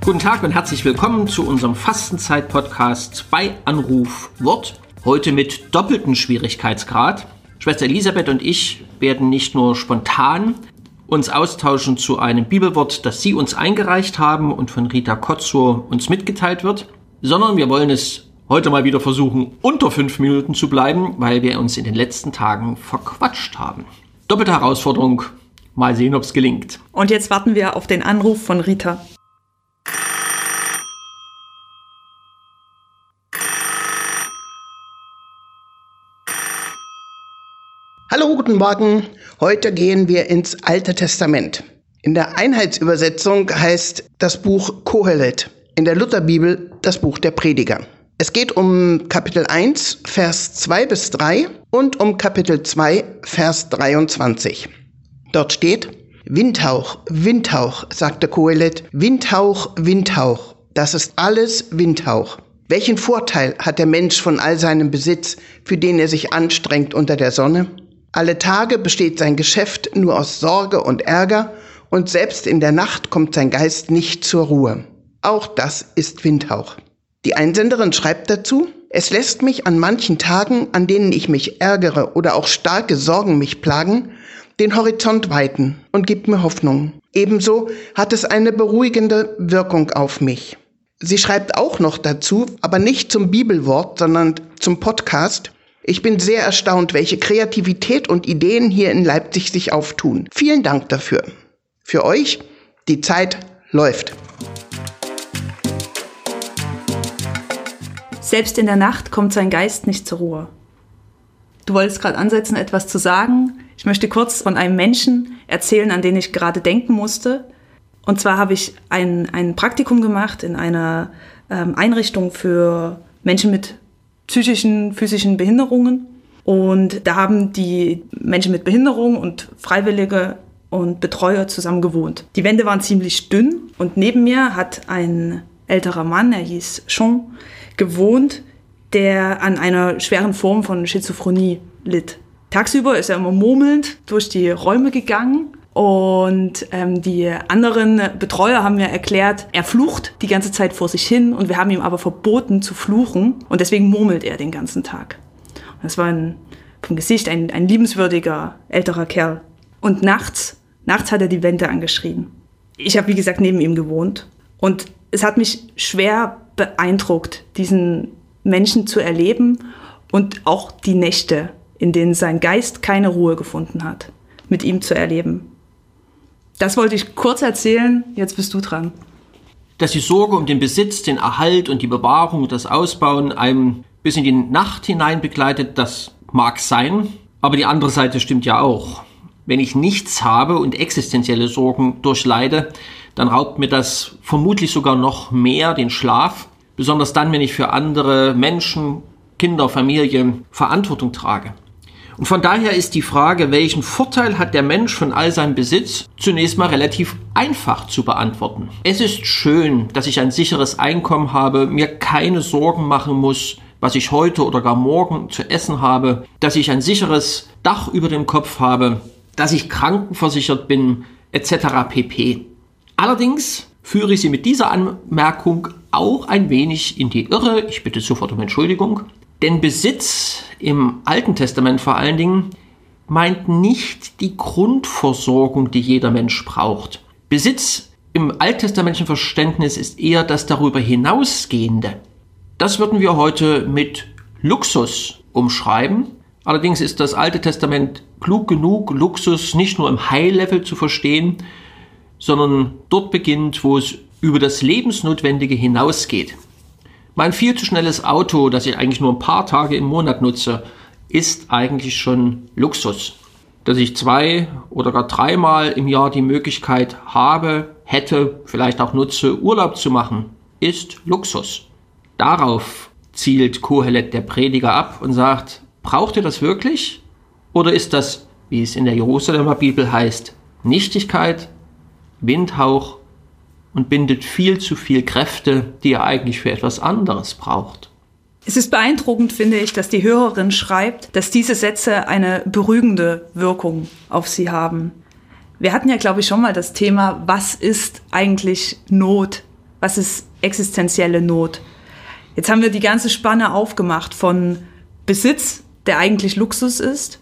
Guten Tag und herzlich willkommen zu unserem Fastenzeit-Podcast bei Anruf Wort. Heute mit doppeltem Schwierigkeitsgrad. Schwester Elisabeth und ich werden nicht nur spontan uns austauschen zu einem Bibelwort, das Sie uns eingereicht haben und von Rita Kotzur uns mitgeteilt wird, sondern wir wollen es heute mal wieder versuchen, unter fünf Minuten zu bleiben, weil wir uns in den letzten Tagen verquatscht haben. Doppelte Herausforderung. Mal sehen, ob es gelingt. Und jetzt warten wir auf den Anruf von Rita. Hallo, guten Morgen. Heute gehen wir ins Alte Testament. In der Einheitsübersetzung heißt das Buch Kohelet, in der Lutherbibel das Buch der Prediger. Es geht um Kapitel 1, Vers 2 bis 3 und um Kapitel 2, Vers 23. Dort steht, Windhauch, Windhauch, sagte Kohelet, Windhauch, Windhauch, das ist alles Windhauch. Welchen Vorteil hat der Mensch von all seinem Besitz, für den er sich anstrengt unter der Sonne? Alle Tage besteht sein Geschäft nur aus Sorge und Ärger, und selbst in der Nacht kommt sein Geist nicht zur Ruhe. Auch das ist Windhauch. Die Einsenderin schreibt dazu, es lässt mich an manchen Tagen, an denen ich mich ärgere oder auch starke Sorgen mich plagen, den Horizont weiten und gibt mir Hoffnung. Ebenso hat es eine beruhigende Wirkung auf mich. Sie schreibt auch noch dazu, aber nicht zum Bibelwort, sondern zum Podcast, ich bin sehr erstaunt, welche Kreativität und Ideen hier in Leipzig sich auftun. Vielen Dank dafür. Für euch, die Zeit läuft. Selbst in der Nacht kommt sein Geist nicht zur Ruhe. Du wolltest gerade ansetzen, etwas zu sagen. Ich möchte kurz von einem Menschen erzählen, an den ich gerade denken musste. Und zwar habe ich ein, ein Praktikum gemacht in einer ähm, Einrichtung für Menschen mit psychischen, physischen Behinderungen. Und da haben die Menschen mit Behinderung und Freiwillige und Betreuer zusammen gewohnt. Die Wände waren ziemlich dünn und neben mir hat ein älterer Mann, er hieß Sean, gewohnt, der an einer schweren Form von Schizophrenie litt. Tagsüber ist er immer murmelnd durch die Räume gegangen und ähm, die anderen Betreuer haben mir erklärt, er flucht die ganze Zeit vor sich hin und wir haben ihm aber verboten zu fluchen und deswegen murmelt er den ganzen Tag. Und das war ein, vom Gesicht ein, ein liebenswürdiger älterer Kerl. Und nachts, nachts hat er die Wände angeschrien. Ich habe, wie gesagt, neben ihm gewohnt und es hat mich schwer beeindruckt, diesen Menschen zu erleben und auch die Nächte, in denen sein Geist keine Ruhe gefunden hat, mit ihm zu erleben. Das wollte ich kurz erzählen, jetzt bist du dran. Dass die Sorge um den Besitz, den Erhalt und die Bewahrung und das Ausbauen einem bis in die Nacht hinein begleitet, das mag sein, aber die andere Seite stimmt ja auch. Wenn ich nichts habe und existenzielle Sorgen durchleide, dann raubt mir das vermutlich sogar noch mehr den Schlaf, besonders dann, wenn ich für andere Menschen, Kinder, Familie Verantwortung trage. Und von daher ist die Frage, welchen Vorteil hat der Mensch von all seinem Besitz, zunächst mal relativ einfach zu beantworten. Es ist schön, dass ich ein sicheres Einkommen habe, mir keine Sorgen machen muss, was ich heute oder gar morgen zu essen habe, dass ich ein sicheres Dach über dem Kopf habe, dass ich krankenversichert bin, etc. pp. Allerdings führe ich Sie mit dieser Anmerkung auch ein wenig in die Irre. Ich bitte sofort um Entschuldigung. Denn Besitz im Alten Testament vor allen Dingen meint nicht die Grundversorgung, die jeder Mensch braucht. Besitz im alttestamentlichen Verständnis ist eher das darüber hinausgehende. Das würden wir heute mit Luxus umschreiben. Allerdings ist das Alte Testament klug genug, Luxus nicht nur im High-Level zu verstehen, sondern dort beginnt, wo es über das Lebensnotwendige hinausgeht. Mein viel zu schnelles Auto, das ich eigentlich nur ein paar Tage im Monat nutze, ist eigentlich schon Luxus. Dass ich zwei oder gar dreimal im Jahr die Möglichkeit habe, hätte, vielleicht auch nutze, Urlaub zu machen, ist Luxus. Darauf zielt Kohelet der Prediger ab und sagt, braucht ihr das wirklich? Oder ist das, wie es in der Jerusalemer Bibel heißt, Nichtigkeit, Windhauch und bindet viel zu viel Kräfte, die er eigentlich für etwas anderes braucht. Es ist beeindruckend, finde ich, dass die Hörerin schreibt, dass diese Sätze eine beruhigende Wirkung auf sie haben. Wir hatten ja, glaube ich, schon mal das Thema, was ist eigentlich Not? Was ist existenzielle Not? Jetzt haben wir die ganze Spanne aufgemacht von Besitz, der eigentlich Luxus ist,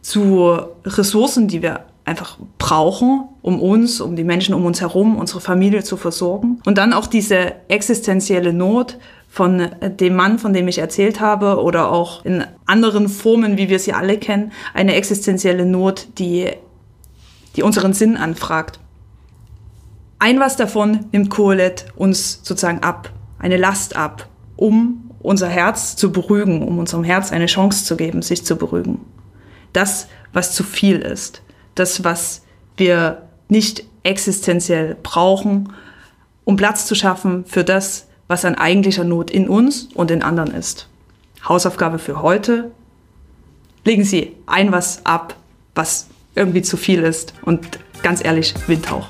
zu Ressourcen, die wir einfach brauchen, um uns, um die Menschen um uns herum, unsere Familie zu versorgen. Und dann auch diese existenzielle Not von dem Mann, von dem ich erzählt habe, oder auch in anderen Formen, wie wir sie alle kennen, eine existenzielle Not, die, die unseren Sinn anfragt. Ein was davon nimmt Kohelet uns sozusagen ab, eine Last ab, um unser Herz zu beruhigen, um unserem Herz eine Chance zu geben, sich zu beruhigen. Das, was zu viel ist das, was wir nicht existenziell brauchen, um Platz zu schaffen für das, was an eigentlicher Not in uns und in anderen ist. Hausaufgabe für heute. Legen Sie ein was ab, was irgendwie zu viel ist und ganz ehrlich, Windhauch.